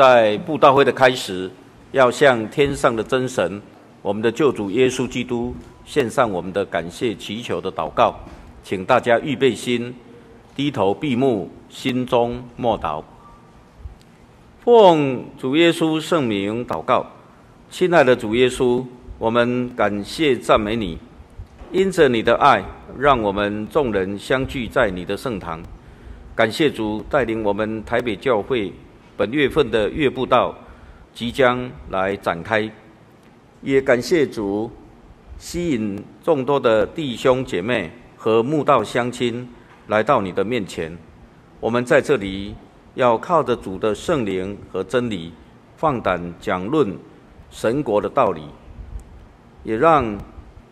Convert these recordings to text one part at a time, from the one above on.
在布道会的开始，要向天上的真神，我们的救主耶稣基督献上我们的感谢祈求的祷告，请大家预备心，低头闭目，心中默祷。奉主耶稣圣名祷告，亲爱的主耶稣，我们感谢赞美你，因着你的爱，让我们众人相聚在你的圣堂。感谢主带领我们台北教会本月份的月布道即将来展开，也感谢主吸引众多的弟兄姐妹和慕道乡亲来到你的面前。我们在这里要靠着主的圣灵和真理，放胆讲论神国的道理，也让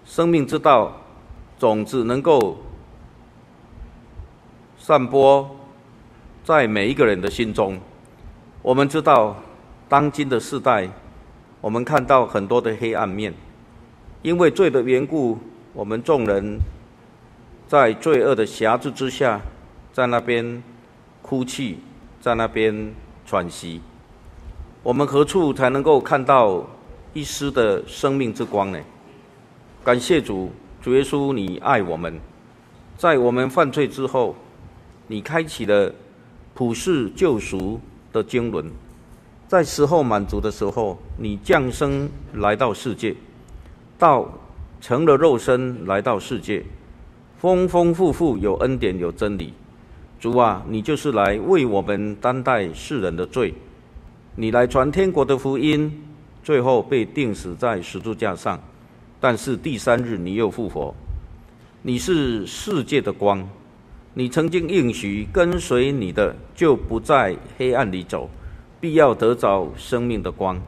生命之道种子能够散播在每一个人的心中。我们知道，当今的世代，我们看到很多的黑暗面，因为罪的缘故，我们众人在罪恶的辖制之下，在那边哭泣，在那边喘息。我们何处才能够看到一丝的生命之光呢？感谢主，主耶稣，你爱我们，在我们犯罪之后，你开启了普世救赎。的经纶，在时候满足的时候，你降生来到世界，道成了肉身来到世界，丰丰富富有恩典有真理。主啊，你就是来为我们担待世人的罪，你来传天国的福音，最后被钉死在十字架上，但是第三日你又复活。你是世界的光。你曾经应许跟随你的，就不在黑暗里走，必要得着生命的光，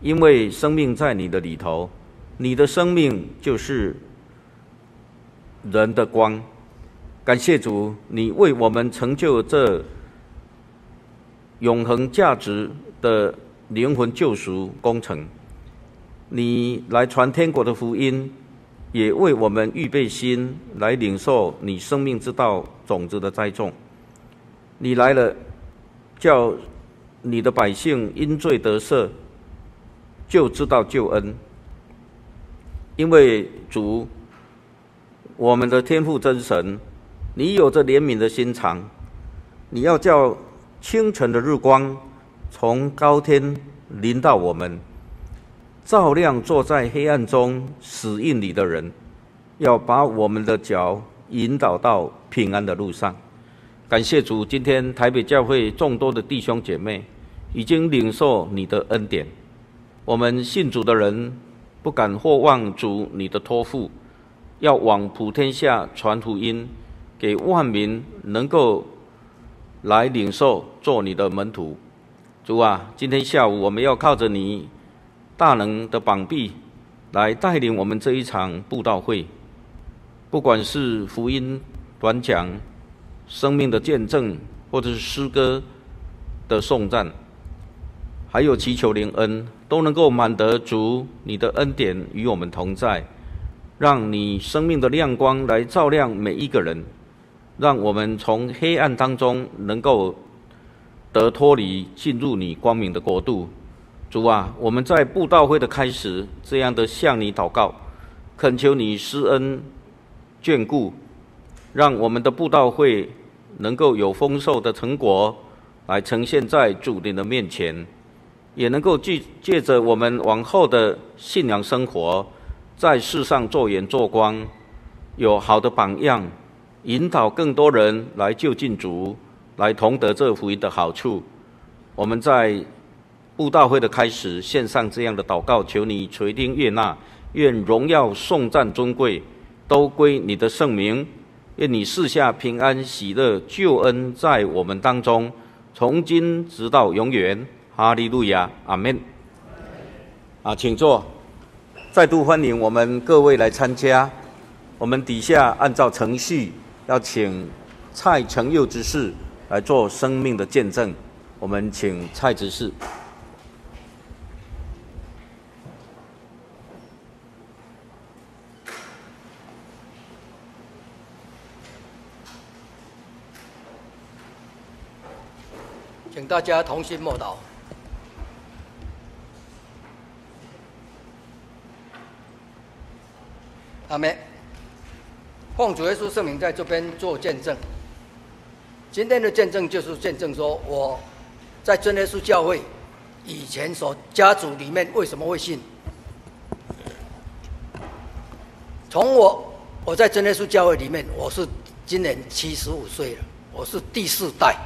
因为生命在你的里头，你的生命就是人的光。感谢主，你为我们成就这永恒价值的灵魂救赎工程，你来传天国的福音。也为我们预备心来领受你生命之道种子的栽种。你来了，叫你的百姓因罪得赦，就知道救恩。因为主，我们的天父真神，你有着怜悯的心肠，你要叫清晨的日光从高天临到我们。照亮坐在黑暗中死荫里的人，要把我们的脚引导到平安的路上。感谢主，今天台北教会众多的弟兄姐妹已经领受你的恩典。我们信主的人不敢或忘主你的托付，要往普天下传福音，给万民能够来领受做你的门徒。主啊，今天下午我们要靠着你。大能的膀臂来带领我们这一场布道会，不管是福音短讲、生命的见证，或者是诗歌的颂赞，还有祈求灵恩，都能够满得足你的恩典与我们同在，让你生命的亮光来照亮每一个人，让我们从黑暗当中能够得脱离，进入你光明的国度。主啊，我们在布道会的开始，这样的向你祷告，恳求你施恩眷顾，让我们的布道会能够有丰硕的成果来呈现在主你的面前，也能够借借着我们往后的信仰生活，在世上做盐做光，有好的榜样，引导更多人来就近主，来同得这福音的好处。我们在。布道会的开始，献上这样的祷告，求你垂听悦纳，愿荣耀颂赞尊贵都归你的圣名，愿你赐下平安喜乐救恩在我们当中，从今直到永远，哈利路亚，阿门。啊，请坐，再度欢迎我们各位来参加。我们底下按照程序，要请蔡成佑执事来做生命的见证。我们请蔡执事。请大家同心默祷。阿门。奉主耶稣圣名，在这边做见证。今天的见证就是见证说，我在真耶稣教会以前所家族里面为什么会信？从我我在真耶稣教会里面，我是今年七十五岁了，我是第四代。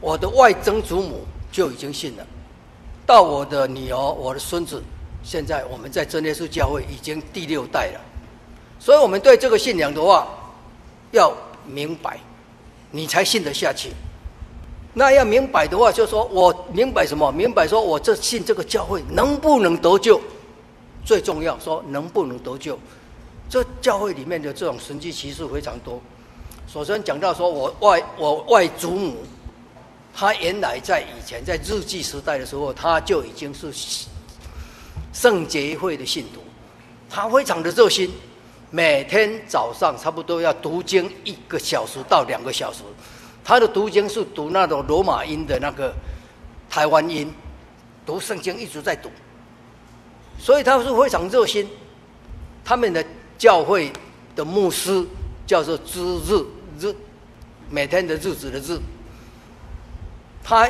我的外曾祖母就已经信了，到我的女儿、我的孙子，现在我们在真耶稣教会已经第六代了。所以，我们对这个信仰的话，要明白，你才信得下去。那要明白的话，就说我明白什么？明白说我这信这个教会能不能得救？最重要，说能不能得救？这教会里面的这种神迹奇事非常多。首先讲到说，我外我外祖母，他原来在以前在日记时代的时候，他就已经是圣洁会的信徒，他非常的热心，每天早上差不多要读经一个小时到两个小时。他的读经是读那种罗马音的那个台湾音，读圣经一直在读。所以他是非常热心，他们的教会的牧师叫做知日日，每天的日子的日。他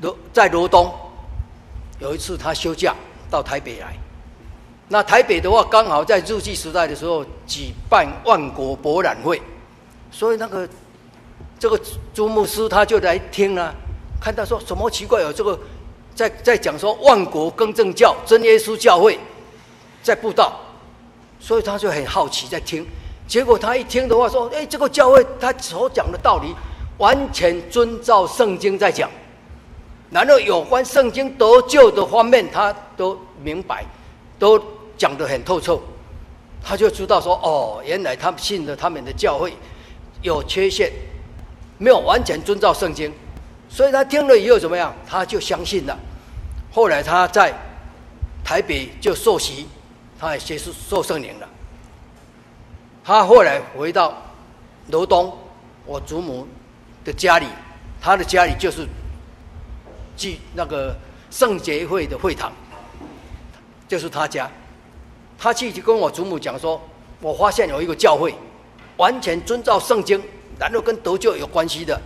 罗在罗东，有一次他休假到台北来，那台北的话刚好在日据时代的时候举办万国博览会，所以那个这个朱牧师他就来听了，看他说什么奇怪有这个。在在讲说万国更正教真耶稣教会，在布道，所以他就很好奇在听。结果他一听的话说：“哎，这个教会他所讲的道理，完全遵照圣经在讲。然后有关圣经得救的方面，他都明白，都讲得很透彻。他就知道说：哦，原来他们信的他们的教会有缺陷，没有完全遵照圣经。”所以他听了以后怎么样？他就相信了。后来他在台北就受洗，他也接受受圣灵了。他后来回到罗东，我祖母的家里，他的家里就是即那个圣洁会的会堂，就是他家。他去就跟我祖母讲说：“我发现有一个教会，完全遵照圣经，然后跟得救有关系的。”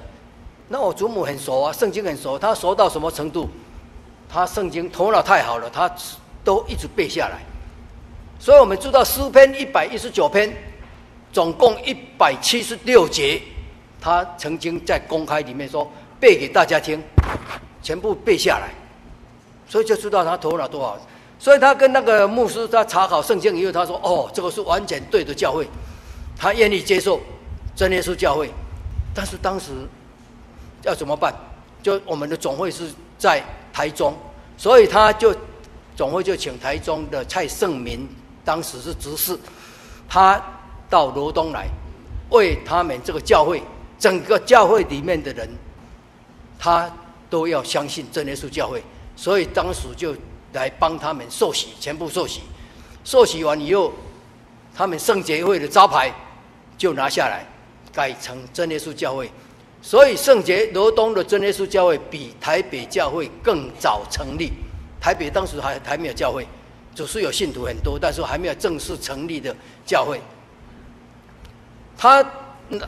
那我祖母很熟啊，圣经很熟，她熟到什么程度？她圣经头脑太好了，她都一直背下来。所以我们知道诗篇一百一十九篇，总共一百七十六节，他曾经在公开里面说背给大家听，全部背下来，所以就知道他头脑多好。所以他跟那个牧师他查考圣经以后，他说：“哦，这个是完全对的教会，他愿意接受真耶稣教会。”但是当时。要怎么办？就我们的总会是在台中，所以他就总会就请台中的蔡圣民，当时是执事，他到罗东来，为他们这个教会整个教会里面的人，他都要相信真耶稣教会，所以当时就来帮他们受洗，全部受洗。受洗完以后，他们圣洁会的招牌就拿下来，改成真耶稣教会。所以圣洁罗东的真耶稣教会比台北教会更早成立。台北当时还还没有教会，只是有信徒很多，但是还没有正式成立的教会。他那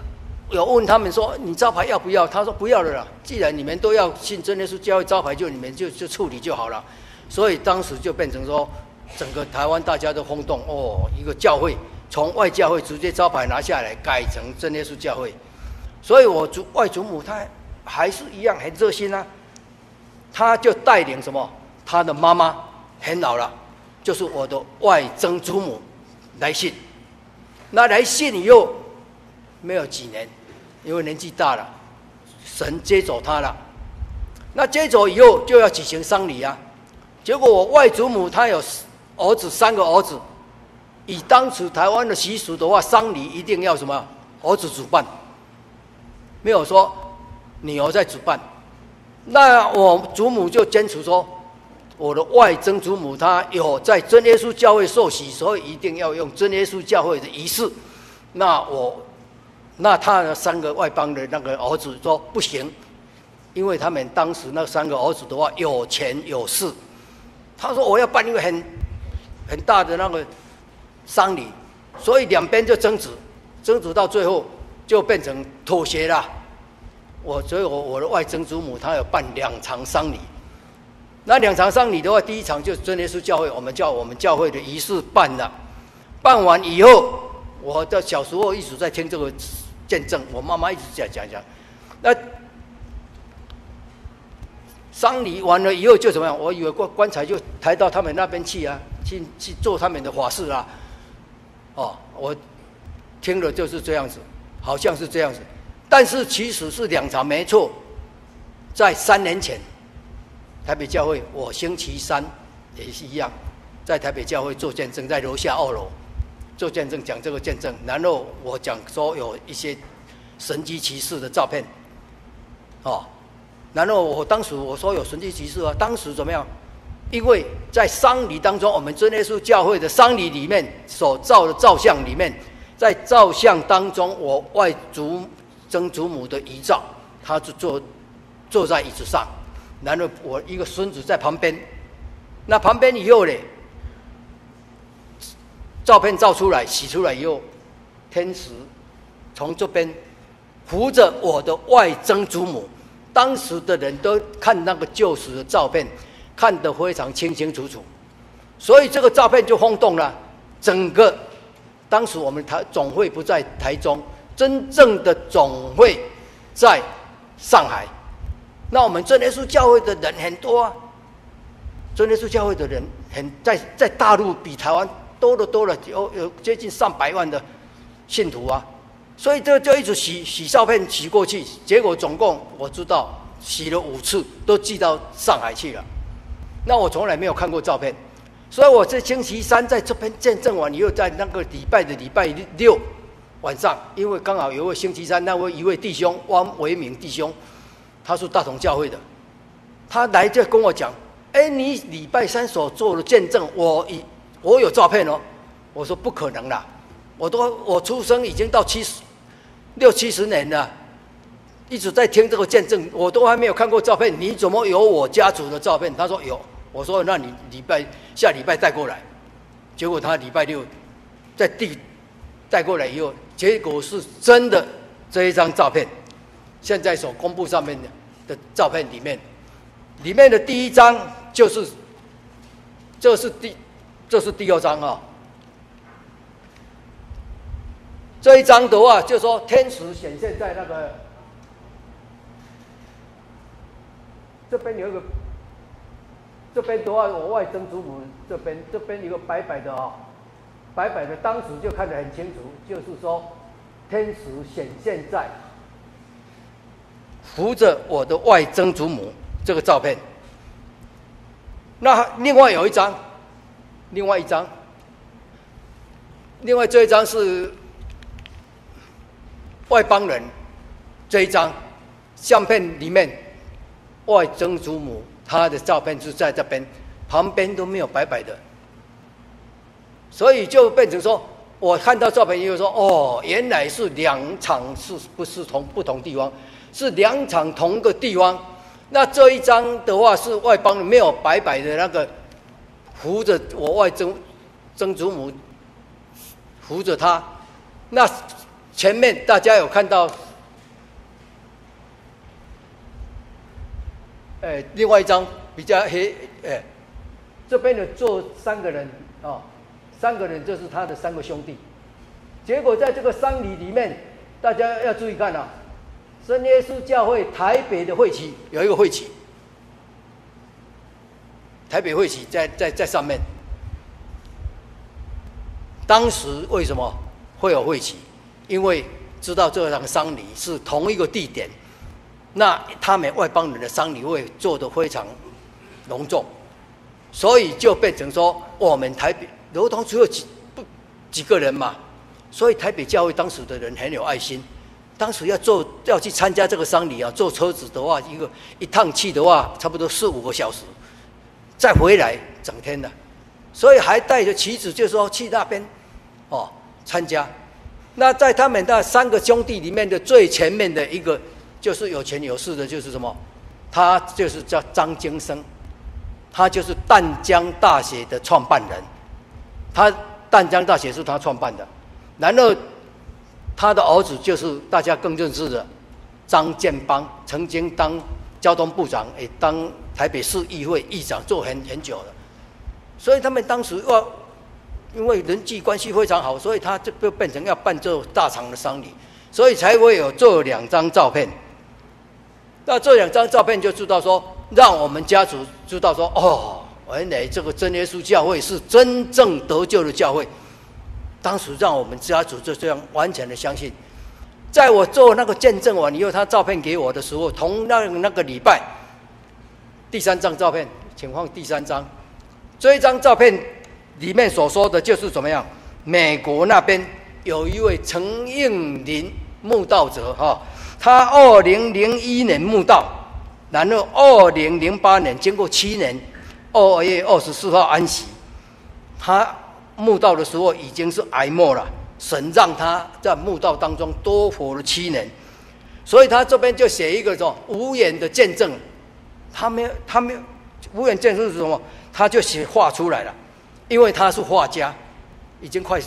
有问他们说：“你招牌要不要？”他说：“不要了啦。既然你们都要信真耶稣教会，招牌就你们就就处理就好了。”所以当时就变成说，整个台湾大家都轰动哦，一个教会从外教会直接招牌拿下来，改成真耶稣教会。所以，我祖外祖母她还是一样很热心啊。她就带领什么？她的妈妈很老了，就是我的外曾祖母来信。那来信以后，没有几年，因为年纪大了，神接走他了。那接走以后就要举行丧礼啊。结果我外祖母她有儿子三个儿子，以当时台湾的习俗的话，丧礼一定要什么？儿子主办。没有说女儿在主办，那我祖母就坚持说，我的外曾祖母她有在真耶稣教会受洗，所以一定要用真耶稣教会的仪式。那我，那他的三个外邦的那个儿子说不行，因为他们当时那三个儿子的话有钱有势，他说我要办一个很很大的那个丧礼，所以两边就争执，争执到最后就变成妥协了。我所以我我的外曾祖母她有办两场丧礼，那两场丧礼的话，第一场就是真耶稣教会，我们叫我们教会的仪式办了，办完以后，我的小时候一直在听这个见证，我妈妈一直在讲讲，那。丧礼完了以后就怎么样？我以为棺棺材就抬到他们那边去啊，去去做他们的法事啊。哦，我听了就是这样子，好像是这样子，但是其实是两场没错。在三年前，台北教会我星期三也是一样，在台北教会做见证，在楼下二楼做见证讲这个见证，然后我讲说有一些神迹奇事的照片，哦。然后我当时我说有神迹奇事啊，当时怎么样？因为在丧礼当中，我们真耶稣教会的丧礼里面所照的照相里面，在照相当中，我外祖曾祖母的遗照，他就坐坐在椅子上，然后我一个孙子在旁边，那旁边以后呢，照片照出来洗出来以后，天使从这边扶着我的外曾祖母。当时的人都看那个旧时的照片，看得非常清清楚楚，所以这个照片就轰动了整个。当时我们台总会不在台中，真正的总会在上海。那我们真耶稣教会的人很多啊，真耶稣教会的人很在在大陆比台湾多了多了，有有接近上百万的信徒啊。所以这就一直洗洗照片洗过去，结果总共我知道洗了五次，都寄到上海去了。那我从来没有看过照片，所以我这星期三在这边见证完以后，在那个礼拜的礼拜六晚上，因为刚好有一位星期三那位一位弟兄汪维明弟兄，他是大同教会的，他来这跟我讲：“哎，你礼拜三所做的见证，我已我有照片哦。”我说：“不可能啦，我都我出生已经到七十。”六七十年了，一直在听这个见证，我都还没有看过照片。你怎么有我家族的照片？他说有。我说那你礼拜下礼拜带过来。结果他礼拜六在地带过来以后，结果是真的这一张照片。现在所公布上面的的照片里面，里面的第一张就是，这是第这是第二张啊。这一张的话，就说天使显现在那个这边有一个，这边的话，我外曾祖母这边这边有个白白的啊、白白的，当时就看得很清楚，就是说天使显现在扶着我的外曾祖母这个照片。那另外有一张，另外一张，另外这一张是。外邦人这一张相片里面，外曾祖母她的照片是在这边，旁边都没有白白的，所以就变成说，我看到照片以后说，哦，原来是两场是不是同不同地方，是两场同个地方。那这一张的话是外邦人没有白白的那个扶着我外曾曾祖母扶着他，那。前面大家有看到，哎，另外一张比较黑，哎，这边的坐三个人啊、哦，三个人就是他的三个兄弟。结果在这个丧礼里面，大家要注意看啊，真耶稣教会台北的会旗有一个会旗，台北会旗在在在上面。当时为什么会有会旗？因为知道这场丧礼是同一个地点，那他们外邦人的丧礼会做得非常隆重，所以就变成说，我们台北流通只有几不几个人嘛，所以台北教会当时的人很有爱心，当时要坐要去参加这个丧礼啊，坐车子的话，一个一趟去的话，差不多四五个小时，再回来整天的，所以还带着妻子，就说去那边哦参加。那在他们那三个兄弟里面的最前面的一个，就是有钱有势的，就是什么？他就是叫张经生，他就是淡江大学的创办人，他淡江大学是他创办的。然后他的儿子就是大家更认识的张建邦，曾经当交通部长，也当台北市议会议长，做很很久了。所以他们当时要，因为人际关系非常好，所以他就就变成要办这大场的丧礼，所以才会有这两张照片。那这两张照片就知道说，让我们家族知道说，哦，原来这个真耶稣教会是真正得救的教会。当时让我们家族就这样完全的相信。在我做那个见证完以后，他照片给我的时候，同样那个礼拜，第三张照片，请放第三张。这一张照片里面所说的就是怎么样？美国那边有一位陈应林墓道者哈，他二零零一年墓道，然后二零零八年经过七年，二月二十四号安息。他墓道的时候已经是癌末了，神让他在墓道当中多活了七年，所以他这边就写一个说无言的见证，他没有他没有无言见证是什么？他就写画出来了，因为他是画家，已经快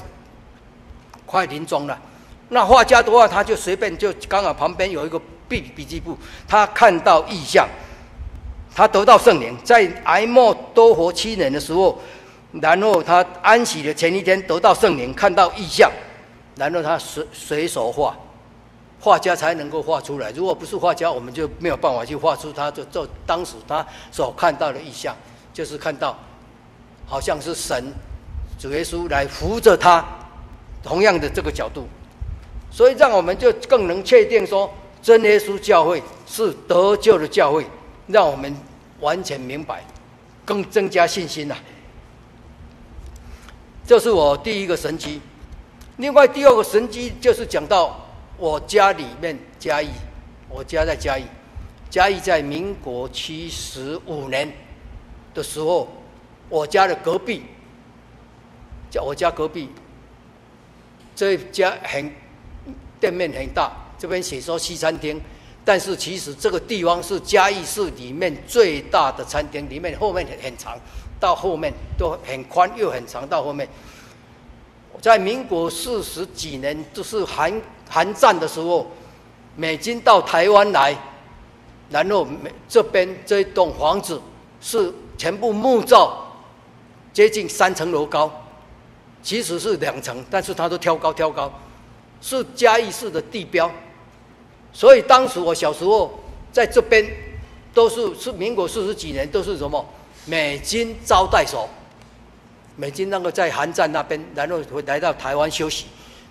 快临终了。那画家的话，他就随便就刚好旁边有一个笔笔记簿，他看到异象，他得到圣灵，在癌末多活七年的时候，然后他安息的前一天得到圣灵，看到异象，然后他随随手画，画家才能够画出来。如果不是画家，我们就没有办法去画出他就就当时他所看到的意象。就是看到，好像是神主耶稣来扶着他，同样的这个角度，所以让我们就更能确定说，真耶稣教会是得救的教会，让我们完全明白，更增加信心呐。这是我第一个神迹，另外第二个神迹就是讲到我家里面嘉义，我家在嘉义，嘉义在民国七十五年。的时候，我家的隔壁，叫我家隔壁，这家很店面很大，这边写说西餐厅，但是其实这个地方是嘉义市里面最大的餐厅，里面后面很很长，到后面都很宽又很长，到后面，在民国四十几年，就是韩韩战的时候，美军到台湾来，然后美这边这一栋房子是。全部木造，接近三层楼高，其实是两层，但是它都挑高挑高，是嘉义市的地标。所以当时我小时候在这边，都是是民国四十几年，都是什么美军招待所。美军那个在韩战那边，然后回来到台湾休息，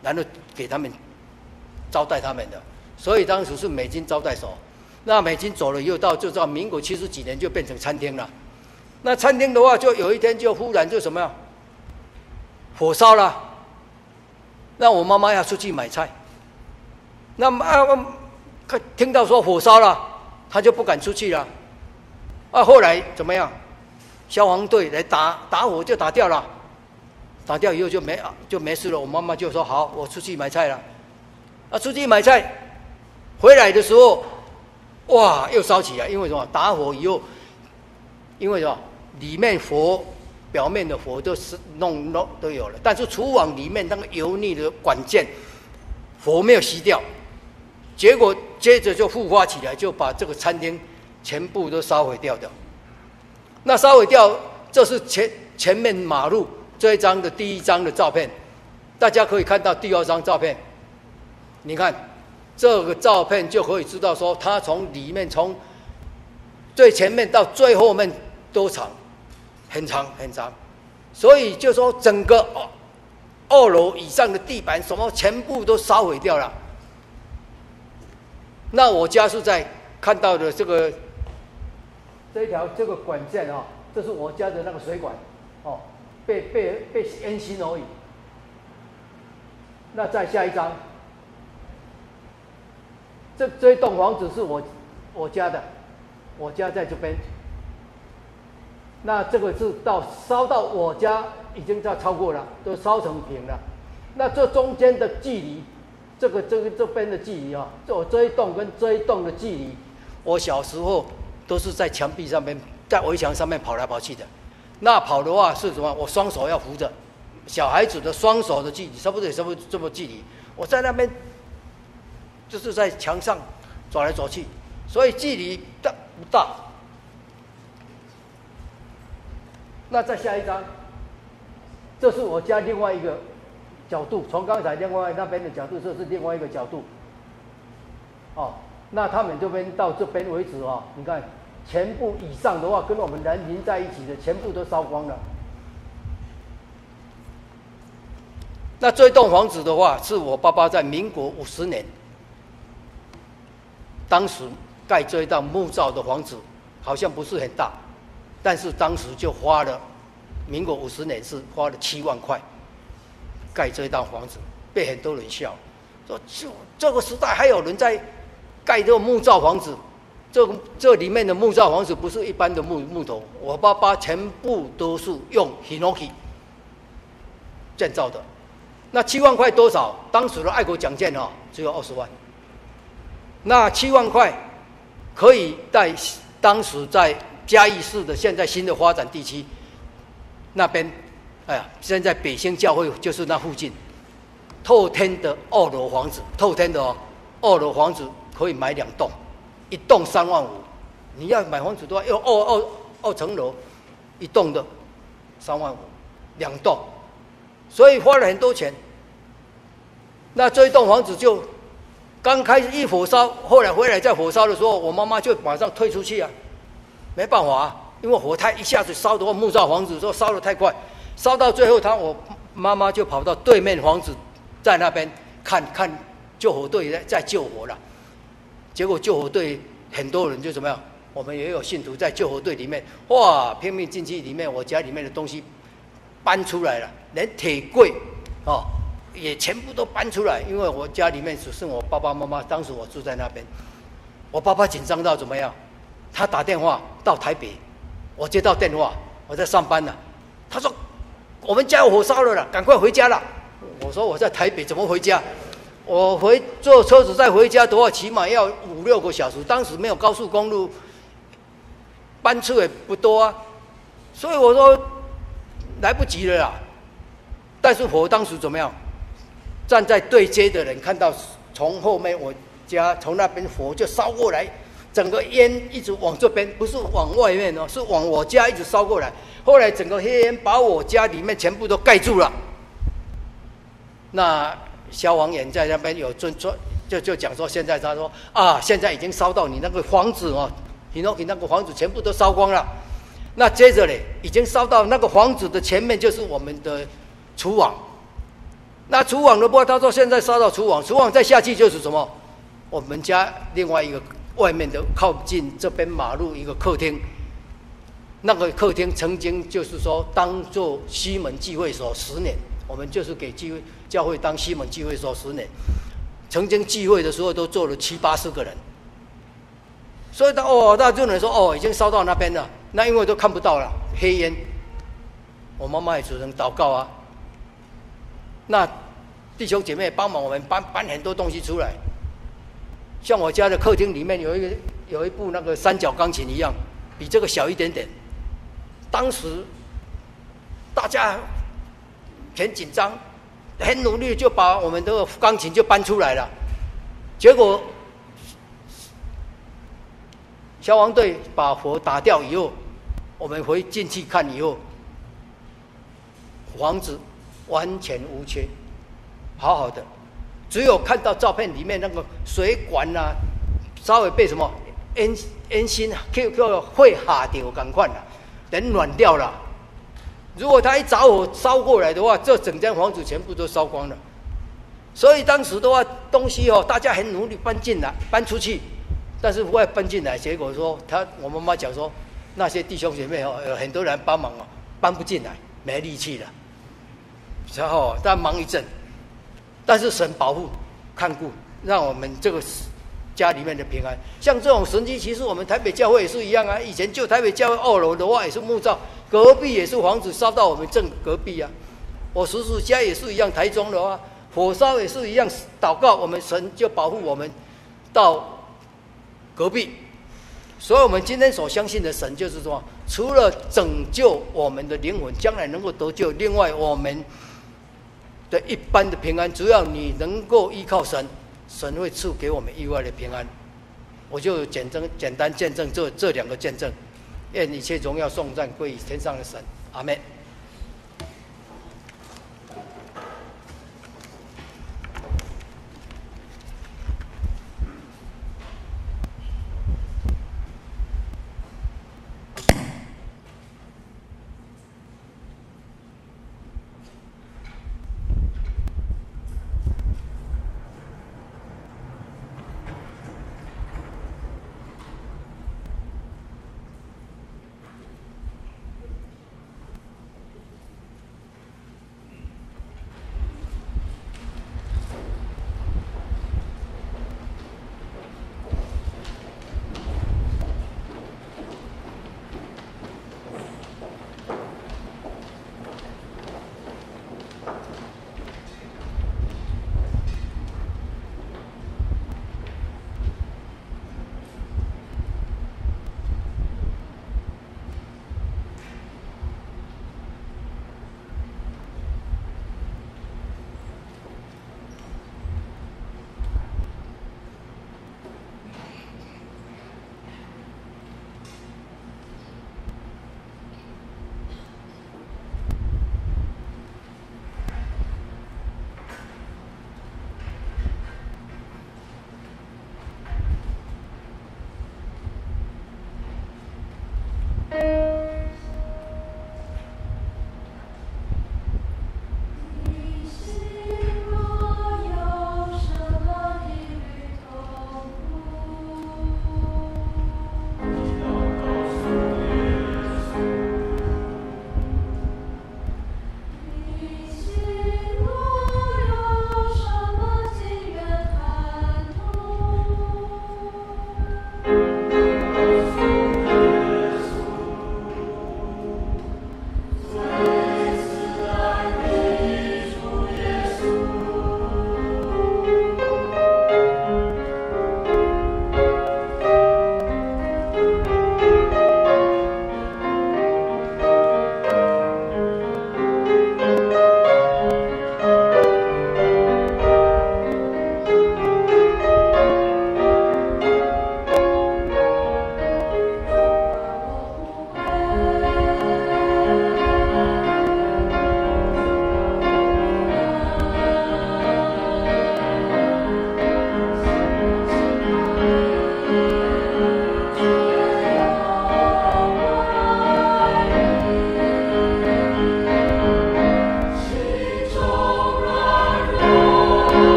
然后给他们招待他们的。所以当时是美军招待所。那美军走了以后，到就到民国七十几年就变成餐厅了。那餐厅的话，就有一天就忽然就什么呀？火烧了。那我妈妈要出去买菜。那么啊，看听到说火烧了，她就不敢出去了。啊，后来怎么样？消防队来打打火就打掉了。打掉以后就没就没事了。我妈妈就说：“好，我出去买菜了。”啊，出去买菜，回来的时候，哇，又烧起来，因为什么？打火以后。因为什么？里面火，表面的火都是弄弄都有了，但是厨房里面那个油腻的管件，火没有熄掉，结果接着就复发起来，就把这个餐厅全部都烧毁掉的。那烧毁掉，这是前前面马路这一张的第一张的照片，大家可以看到第二张照片，你看这个照片就可以知道说，它从里面从最前面到最后面。多长，很长很长，所以就说整个二二楼以上的地板什么全部都烧毁掉了。那我家是在看到的这个这一条这个管线啊，这是我家的那个水管，哦，被被被烟熏而已。那再下一张，这这一栋房子是我我家的，我家在这边。那这个是到烧到我家已经在超过了，都烧成平了。那这中间的距离，这个这个这边的距离啊，我这一栋跟这一栋的距离，我小时候都是在墙壁上面，在围墙上面跑来跑去的。那跑的话是什么？我双手要扶着，小孩子的双手的距离，差不多也差不多这么距离。我在那边就是在墙上走来走去，所以距离大不大？那再下一张，这是我家另外一个角度，从刚才另外那边的角度，这是另外一个角度。哦，那他们这边到这边为止哦，你看全部以上的话，跟我们人连在一起的，全部都烧光了。那这栋房子的话，是我爸爸在民国五十年，当时盖这一栋木造的房子，好像不是很大，但是当时就花了，民国五十年是花了七万块盖这一栋房子，被很多人笑，说就这个时代还有人在盖这个木造房子，这个这里面的木造房子不是一般的木木头，我爸爸全部都是用 Hinoki 建造的。那七万块多少？当时的爱国奖券哦，只有二十万。那七万块可以在当时在嘉义市的现在新的发展地区那边，哎呀，现在北兴教会就是那附近，透天的二楼房子，透天的哦，二楼房子可以买两栋，一栋三万五。你要买房子的话，要二二二层楼，一栋的三万五，两栋。所以花了很多钱。那这一栋房子就刚开始一火烧，后来回来再火烧的时候，我妈妈就马上退出去啊，没办法啊，因为火太一下子烧的话，木造房子说烧的太快，烧到最后，他我妈妈就跑到对面房子，在那边看看救火队在在救火了。结果救火队很多人就怎么样，我们也有信徒在救火队里面，哇，拼命进去里面，我家里面的东西搬出来了。连铁柜，哦，也全部都搬出来，因为我家里面只剩我爸爸妈妈。当时我住在那边，我爸爸紧张到怎么样？他打电话到台北，我接到电话，我在上班呢。他说：“我们家有火烧了了，赶快回家了。”我说：“我在台北，怎么回家？我回坐车子再回家的话，起码要五六个小时。当时没有高速公路，班次也不多啊，所以我说来不及了啦。”但是火当时怎么样？站在对街的人看到，从后面我家从那边火就烧过来，整个烟一直往这边，不是往外面哦，是往我家一直烧过来。后来整个黑烟把我家里面全部都盖住了。那消防员在那边有尊说，就就讲说，现在他说啊，现在已经烧到你那个房子哦，你那你那个房子全部都烧光了。那接着呢，已经烧到那个房子的前面，就是我们的。厨网，那厨网的话，他说现在烧到厨网，厨网再下去就是什么？我们家另外一个外面的靠近这边马路一个客厅，那个客厅曾经就是说当做西门聚会所十年，我们就是给聚会教会当西门聚会所十年，曾经聚会的时候都坐了七八十个人，所以他哦，那就能说哦，已经烧到那边了，那因为都看不到了黑烟，我妈妈也只能祷告啊。那弟兄姐妹帮忙我们搬搬很多东西出来，像我家的客厅里面有一个有一部那个三角钢琴一样，比这个小一点点。当时大家很紧张，很努力就把我们的钢琴就搬出来了，结果消防队把火打掉以后，我们回进去看以后，房子。完全无缺，好好的，只有看到照片里面那个水管、啊，稍微被什么烟烟芯 Q Q 会哈掉，赶快了，等软掉了。如果他一着火烧过来的话，这整间房子全部都烧光了。所以当时的话，东西哦，大家很努力搬进来，搬出去，但是不会搬进来，结果说他我妈妈讲说，那些弟兄姐妹哦，有很多人帮忙哦，搬不进来，没力气了。然后再忙一阵，但是神保护、看顾，让我们这个家里面的平安。像这种神迹，其实我们台北教会也是一样啊。以前就台北教会二楼的话也是木造，隔壁也是房子烧到我们正隔壁啊。我叔叔家也是一样，台中的话火烧也是一样，祷告我们神就保护我们到隔壁。所以我们今天所相信的神就是说，除了拯救我们的灵魂，将来能够得救，另外我们。的一般的平安，只要你能够依靠神，神会赐给我们意外的平安。我就简单简单见证这这两个见证，愿一切荣耀颂赞归于天上的神，阿门。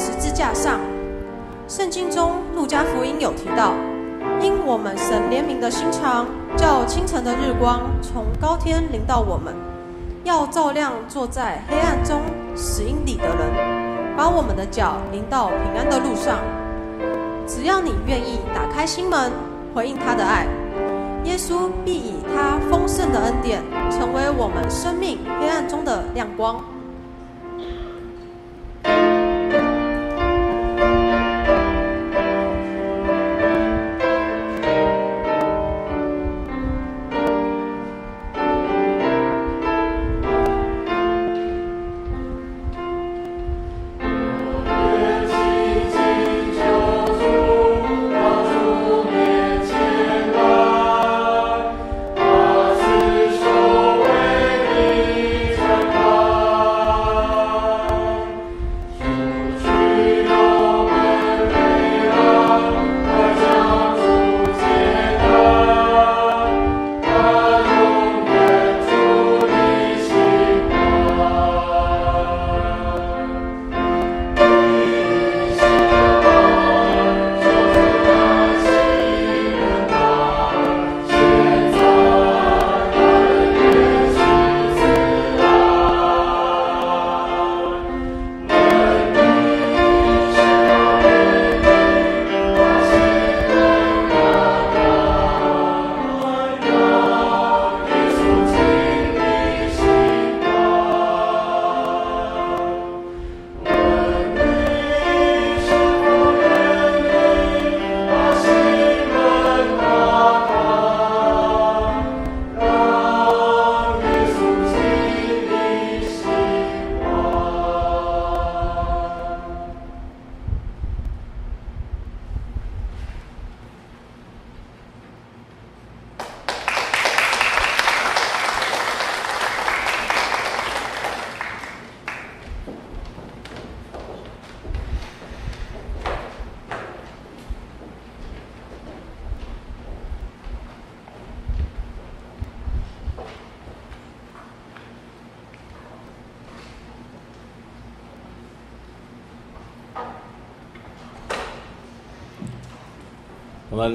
十字架上。圣经中路加福音有提到，因我们神怜悯的心肠，叫清晨的日光从高天临到我们，要照亮坐在黑暗中死荫里的人，把我们的脚领到平安的路上。只要你愿意打开心门，回应他的爱，耶稣必以他丰盛的恩典，成为我们生命黑暗中的亮光。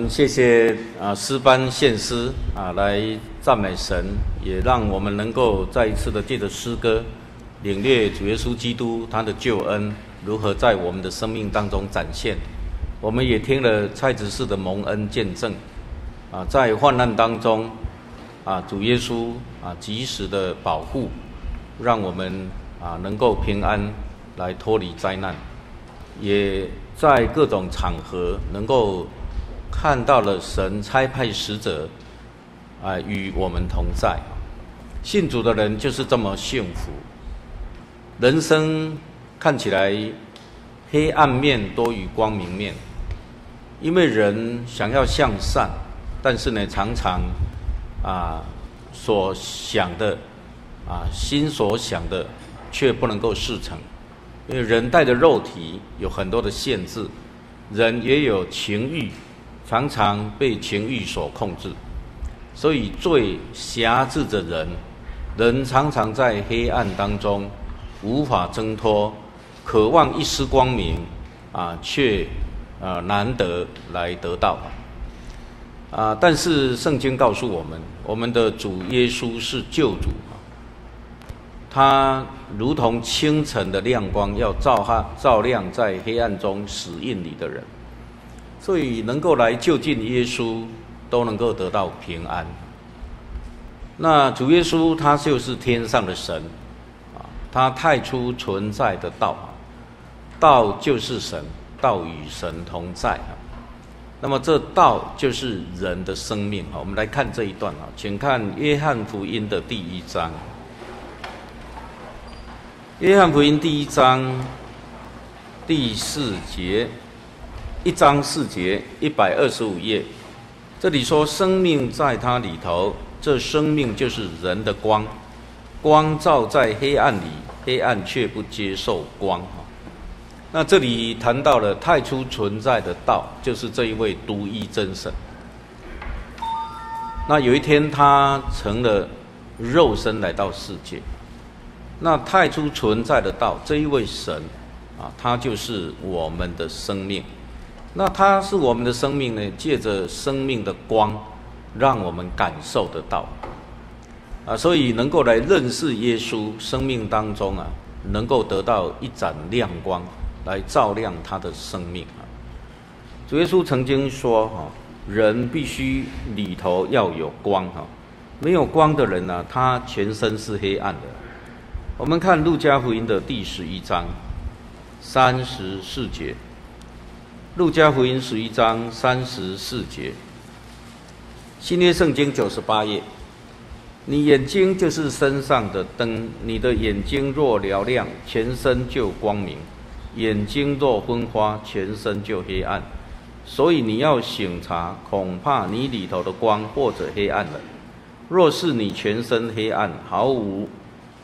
谢谢啊诗班献诗啊来赞美神，也让我们能够再一次的借着诗歌领略主耶稣基督他的救恩如何在我们的生命当中展现。我们也听了蔡执事的蒙恩见证啊，在患难当中啊主耶稣啊及时的保护，让我们啊能够平安来脱离灾难，也在各种场合能够。看到了神差派使者，啊，与我们同在。信主的人就是这么幸福。人生看起来黑暗面多于光明面，因为人想要向善，但是呢，常常啊所想的啊心所想的却不能够事成，因为人带着肉体有很多的限制，人也有情欲。常常被情欲所控制，所以最辖制的人，人常常在黑暗当中无法挣脱，渴望一丝光明，啊，却啊难得来得到，啊，但是圣经告诉我们，我们的主耶稣是救主，他如同清晨的亮光，要照哈照亮在黑暗中死荫里的人。所以能够来就近耶稣，都能够得到平安。那主耶稣他就是天上的神，啊，他太初存在的道，道就是神，道与神同在啊。那么这道就是人的生命啊。我们来看这一段啊，请看约翰福音的第一章。约翰福音第一章第四节。一章四节，一百二十五页，这里说生命在它里头，这生命就是人的光，光照在黑暗里，黑暗却不接受光。那这里谈到了太初存在的道，就是这一位独一真神。那有一天他成了肉身来到世界。那太初存在的道，这一位神啊，他就是我们的生命。那他是我们的生命呢，借着生命的光，让我们感受得到。啊，所以能够来认识耶稣，生命当中啊，能够得到一盏亮光，来照亮他的生命啊。主耶稣曾经说：“哈，人必须里头要有光哈，没有光的人呢，他全身是黑暗的。”我们看路加福音的第十一章三十四节。路加福音十一章三十四节，新约圣经九十八页。你眼睛就是身上的灯，你的眼睛若嘹亮，全身就光明；眼睛若昏花，全身就黑暗。所以你要省察，恐怕你里头的光或者黑暗了。若是你全身黑暗，毫无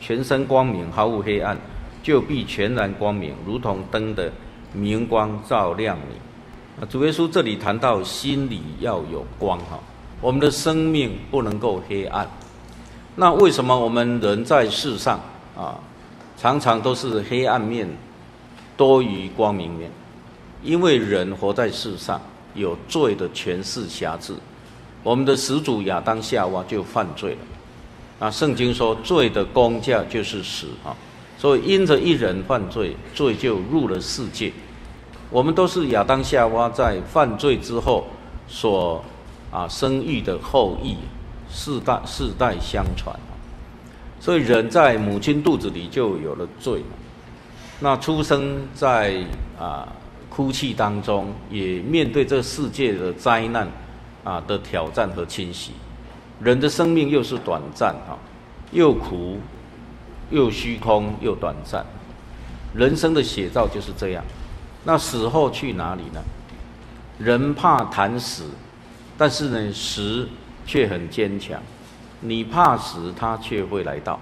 全身光明，毫无黑暗，就必全然光明，如同灯的明光照亮你。啊，主耶稣这里谈到心里要有光哈，我们的生命不能够黑暗。那为什么我们人在世上啊，常常都是黑暗面多于光明面？因为人活在世上有罪的权势辖制，我们的始祖亚当夏娃就犯罪了。啊，圣经说罪的工价就是死啊，所以因着一人犯罪，罪就入了世界。我们都是亚当夏娃在犯罪之后所啊生育的后裔。世代世代相传，所以人在母亲肚子里就有了罪。那出生在啊哭泣当中，也面对这世界的灾难啊的挑战和侵袭。人的生命又是短暂啊，又苦又虚空又短暂。人生的写照就是这样。那死后去哪里呢？人怕谈死，但是呢死。却很坚强，你怕死，他却会来到。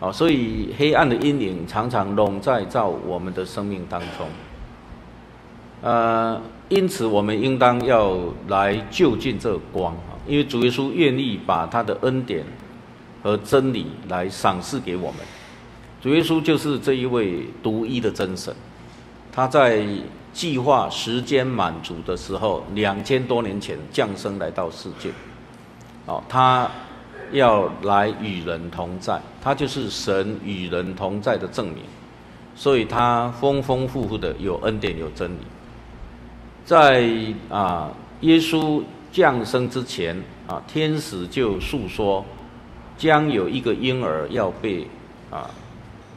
啊，所以黑暗的阴影常常笼罩在我们的生命当中。呃，因此我们应当要来就近这光，因为主耶稣愿意把他的恩典和真理来赏赐给我们。主耶稣就是这一位独一的真神，他在计划时间满足的时候，两千多年前降生来到世界。哦，他要来与人同在，他就是神与人同在的证明，所以他丰丰富富的有恩典有真理。在啊，耶稣降生之前啊，天使就述说，将有一个婴儿要被啊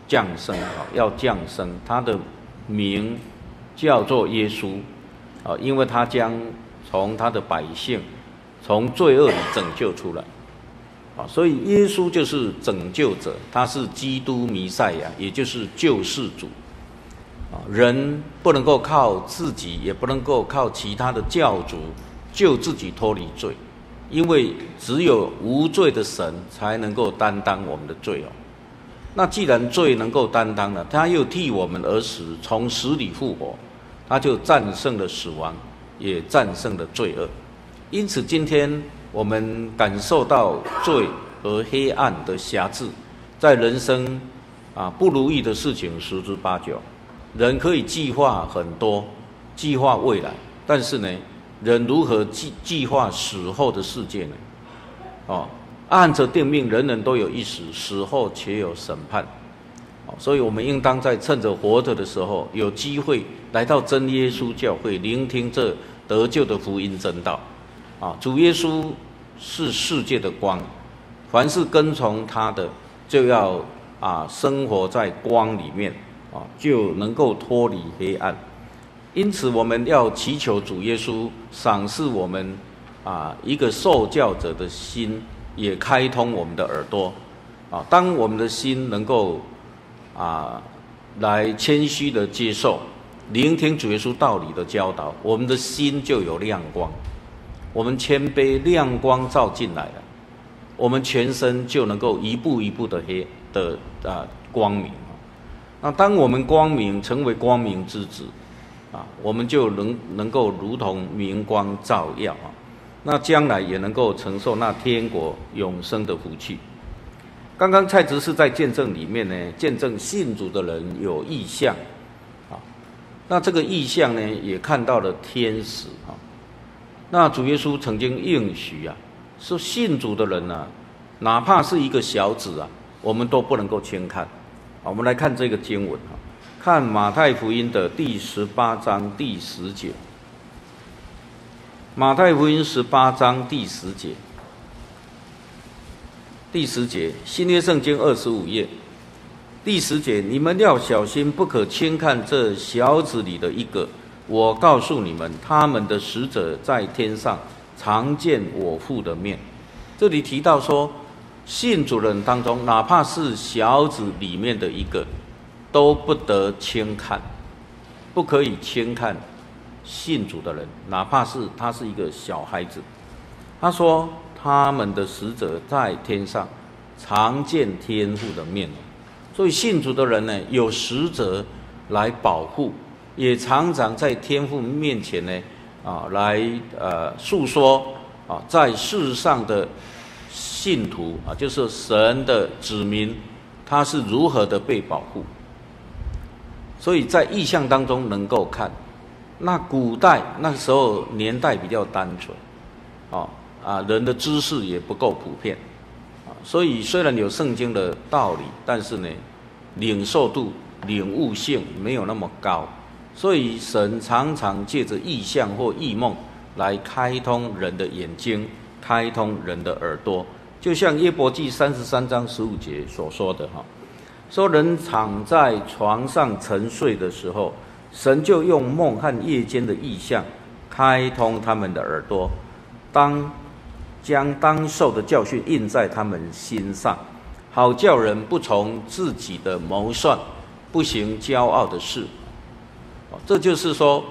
降生啊，要降生，他的名叫做耶稣啊，因为他将从他的百姓。从罪恶里拯救出来，啊，所以耶稣就是拯救者，他是基督弥赛亚，也就是救世主，啊，人不能够靠自己，也不能够靠其他的教主救自己脱离罪，因为只有无罪的神才能够担当我们的罪哦。那既然罪能够担当了，他又替我们而死，从死里复活，他就战胜了死亡，也战胜了罪恶。因此，今天我们感受到罪和黑暗的辖制，在人生啊不如意的事情十之八九。人可以计划很多，计划未来，但是呢，人如何计计划死后的世界呢？哦，按着定命，人人都有一死，死后且有审判。哦，所以我们应当在趁着活着的时候，有机会来到真耶稣教会，聆听这得救的福音真道。啊，主耶稣是世界的光，凡是跟从他的，就要啊生活在光里面，啊就能够脱离黑暗。因此，我们要祈求主耶稣赏赐我们啊一个受教者的心，也开通我们的耳朵。啊，当我们的心能够啊来谦虚的接受、聆听主耶稣道理的教导，我们的心就有亮光。我们谦卑，亮光照进来了，我们全身就能够一步一步的黑的啊光明。那当我们光明成为光明之子，啊，我们就能能够如同明光照耀啊，那将来也能够承受那天国永生的福气。刚刚蔡执事在见证里面呢，见证信主的人有异象，啊，那这个异象呢，也看到了天使啊。那主耶稣曾经应许啊，说信主的人啊，哪怕是一个小子啊，我们都不能够轻看。我们来看这个经文啊，看马太福音的第十八章第十节。马太福音十八章第十节，第十节新约圣经二十五页，第十节，你们要小心，不可轻看这小子里的一个。我告诉你们，他们的使者在天上常见我父的面。这里提到说，信主人当中，哪怕是小子里面的一个，都不得轻看，不可以轻看信主的人，哪怕是他是一个小孩子。他说，他们的使者在天上常见天父的面。所以信主的人呢，有使者来保护。也常常在天父面前呢，啊，来呃诉说啊，在世上的信徒啊，就是神的子民，他是如何的被保护。所以在意象当中能够看，那古代那时候年代比较单纯，啊啊，人的知识也不够普遍，啊，所以虽然有圣经的道理，但是呢，领受度、领悟性没有那么高。所以神常常借着意象或异梦来开通人的眼睛，开通人的耳朵，就像耶伯记三十三章十五节所说的哈，说人躺在床上沉睡的时候，神就用梦和夜间的异象开通他们的耳朵，当将当受的教训印在他们心上，好叫人不从自己的谋算，不行骄傲的事。这就是说，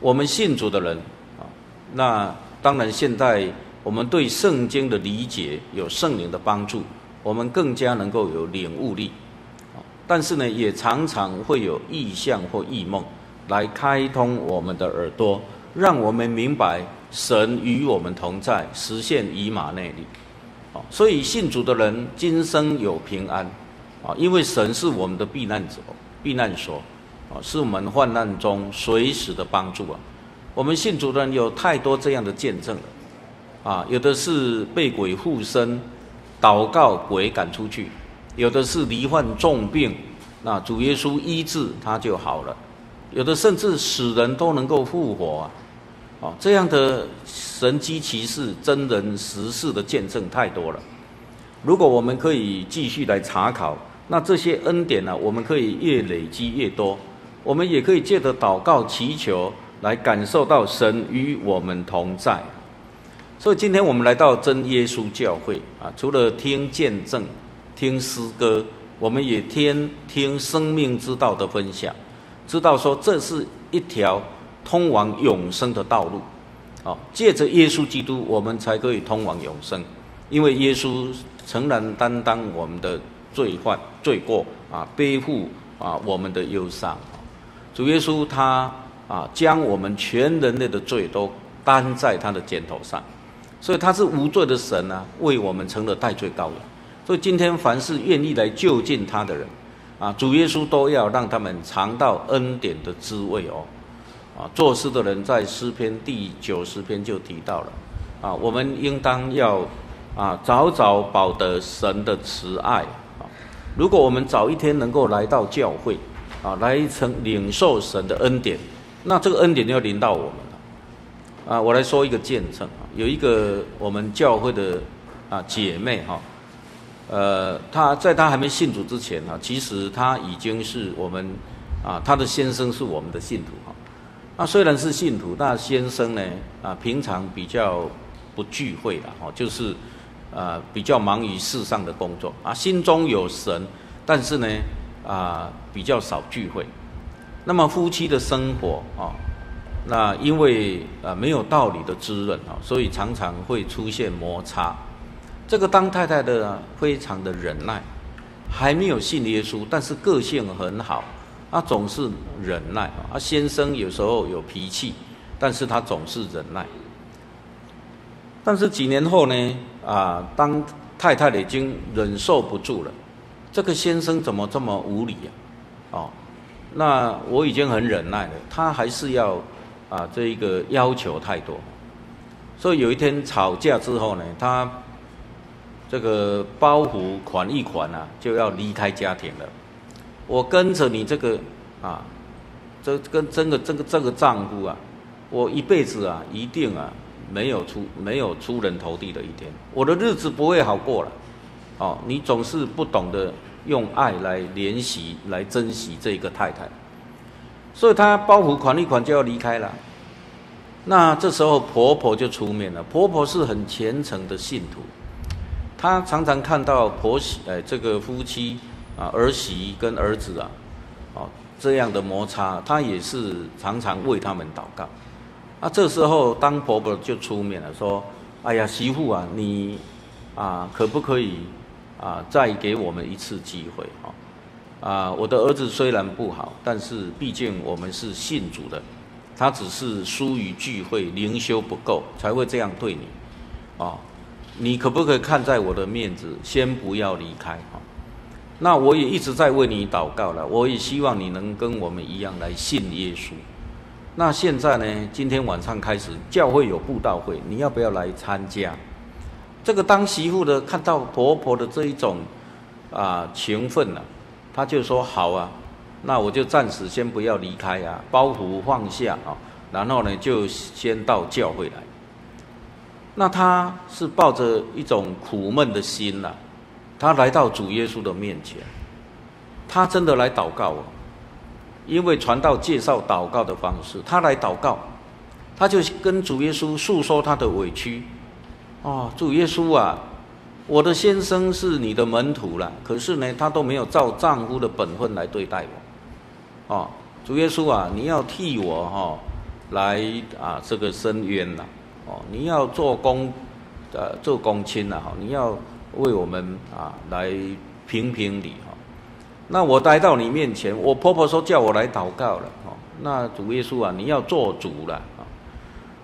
我们信主的人啊，那当然现在我们对圣经的理解有圣灵的帮助，我们更加能够有领悟力。但是呢，也常常会有异象或异梦来开通我们的耳朵，让我们明白神与我们同在，实现以马内利。啊所以信主的人今生有平安啊，因为神是我们的避难所，避难所。啊，是我们患难中随时的帮助啊！我们信主的人有太多这样的见证了，啊，有的是被鬼附身，祷告鬼赶出去；有的是罹患重病，那主耶稣医治他就好了；有的甚至死人都能够复活啊！啊，这样的神迹奇事、真人实事的见证太多了。如果我们可以继续来查考，那这些恩典呢，我们可以越累积越多。我们也可以借着祷告祈求来感受到神与我们同在，所以今天我们来到真耶稣教会啊，除了听见证、听诗歌，我们也听听生命之道的分享，知道说这是一条通往永生的道路。哦，借着耶稣基督，我们才可以通往永生，因为耶稣诚然担当我们的罪患、罪过啊，背负啊我们的忧伤。主耶稣他啊，将我们全人类的罪都担在他的肩头上，所以他是无罪的神啊，为我们成了代罪羔羊。所以今天凡是愿意来就近他的人，啊，主耶稣都要让他们尝到恩典的滋味哦。啊，做事的人在诗篇第九十篇就提到了，啊，我们应当要啊早早保得神的慈爱啊。如果我们早一天能够来到教会。啊，来成领受神的恩典，那这个恩典就要临到我们了。啊，我来说一个见证啊，有一个我们教会的啊姐妹哈，呃，她在她还没信主之前啊，其实她已经是我们啊，她的先生是我们的信徒哈。那虽然是信徒，但先生呢啊，平常比较不聚会的哈，就是啊比较忙于世上的工作啊，心中有神，但是呢。啊，比较少聚会。那么夫妻的生活啊，那因为啊没有道理的滋润啊，所以常常会出现摩擦。这个当太太的非常的忍耐，还没有信耶稣，但是个性很好，他总是忍耐啊。先生有时候有脾气，但是他总是忍耐。但是几年后呢，啊，当太太已经忍受不住了，这个先生怎么这么无理啊？哦，那我已经很忍耐了，他还是要啊，这一个要求太多。所以有一天吵架之后呢，他这个包袱款一款啊，就要离开家庭了。我跟着你这个啊，这跟这个这个这个丈夫啊，我一辈子啊，一定啊，没有出没有出人头地的一天，我的日子不会好过了。哦，你总是不懂得用爱来怜惜、来珍惜这个太太，所以他包袱款一款就要离开了。那这时候婆婆就出面了。婆婆是很虔诚的信徒，他常常看到婆媳哎这个夫妻啊儿媳跟儿子啊，哦这样的摩擦，他也是常常为他们祷告。啊，这时候当婆婆就出面了，说：“哎呀，媳妇啊，你啊可不可以啊再给我们一次机会啊？啊，我的儿子虽然不好，但是毕竟我们是信主的。”他只是疏于聚会，灵修不够，才会这样对你，啊，你可不可以看在我的面子，先不要离开哈？那我也一直在为你祷告了，我也希望你能跟我们一样来信耶稣。那现在呢？今天晚上开始，教会有布道会，你要不要来参加？这个当媳妇的看到婆婆的这一种啊情分呢，他就说好啊。那我就暂时先不要离开啊，包袱放下啊，然后呢，就先到教会来。那他是抱着一种苦闷的心呐、啊，他来到主耶稣的面前，他真的来祷告哦，因为传道介绍祷告的方式，他来祷告，他就跟主耶稣诉说他的委屈。哦，主耶稣啊，我的先生是你的门徒了，可是呢，他都没有照丈夫的本分来对待我。哦，主耶稣啊，你要替我哈、哦、来啊这个伸冤呐，哦，你要做公，呃做公亲呐哈，你要为我们啊来评评理哈。那我来到你面前，我婆婆说叫我来祷告了，哦，那主耶稣啊，你要做主了啊，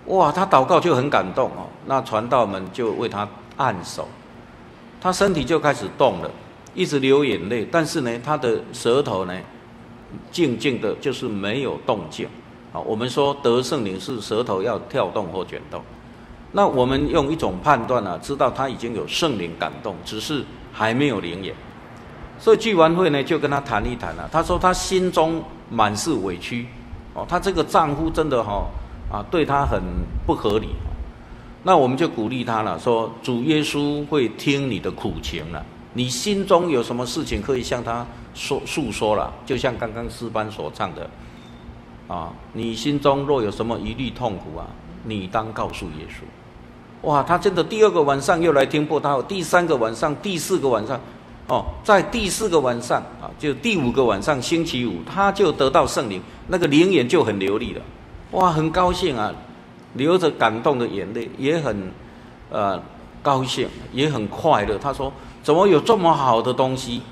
哇，他祷告就很感动哦，那传道们就为他按手，他身体就开始动了，一直流眼泪，但是呢，他的舌头呢？静静的，就是没有动静。啊，我们说得圣灵是舌头要跳动或卷动。那我们用一种判断啊，知道他已经有圣灵感动，只是还没有灵验。所以聚完会呢，就跟他谈一谈了。他说他心中满是委屈。哦，他这个丈夫真的哈啊，对他很不合理。那我们就鼓励他了，说主耶稣会听你的苦情了。你心中有什么事情可以向他说诉说了？就像刚刚诗班所唱的，啊，你心中若有什么疑虑痛苦啊，你当告诉耶稣。哇，他真的第二个晚上又来听布道，第三个晚上、第四个晚上，哦，在第四个晚上啊，就第五个晚上星期五，他就得到圣灵，那个灵眼就很流利了，哇，很高兴啊，流着感动的眼泪，也很呃高兴，也很快乐。他说。怎么有这么好的东西？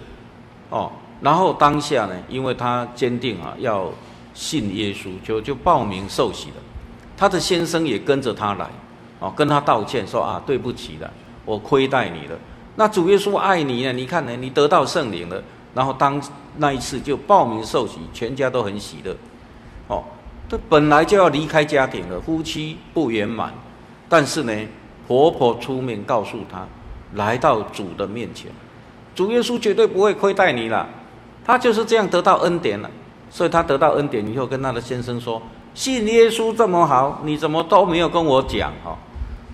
哦，然后当下呢，因为他坚定啊，要信耶稣，就就报名受洗了。他的先生也跟着他来，哦，跟他道歉说啊，对不起了，我亏待你了。那主耶稣爱你呢？你看呢，你得到圣灵了。然后当那一次就报名受洗，全家都很喜乐。哦，他本来就要离开家庭了，夫妻不圆满，但是呢，婆婆出面告诉他。来到主的面前，主耶稣绝对不会亏待你了，他就是这样得到恩典了。所以他得到恩典以后，跟他的先生说：“信耶稣这么好，你怎么都没有跟我讲？”哈，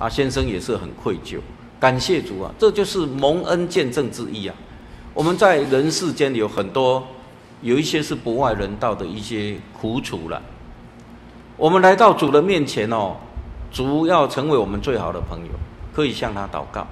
啊，先生也是很愧疚，感谢主啊，这就是蒙恩见证之一啊。我们在人世间有很多，有一些是不外人道的一些苦楚了。我们来到主的面前哦，主要成为我们最好的朋友，可以向他祷告。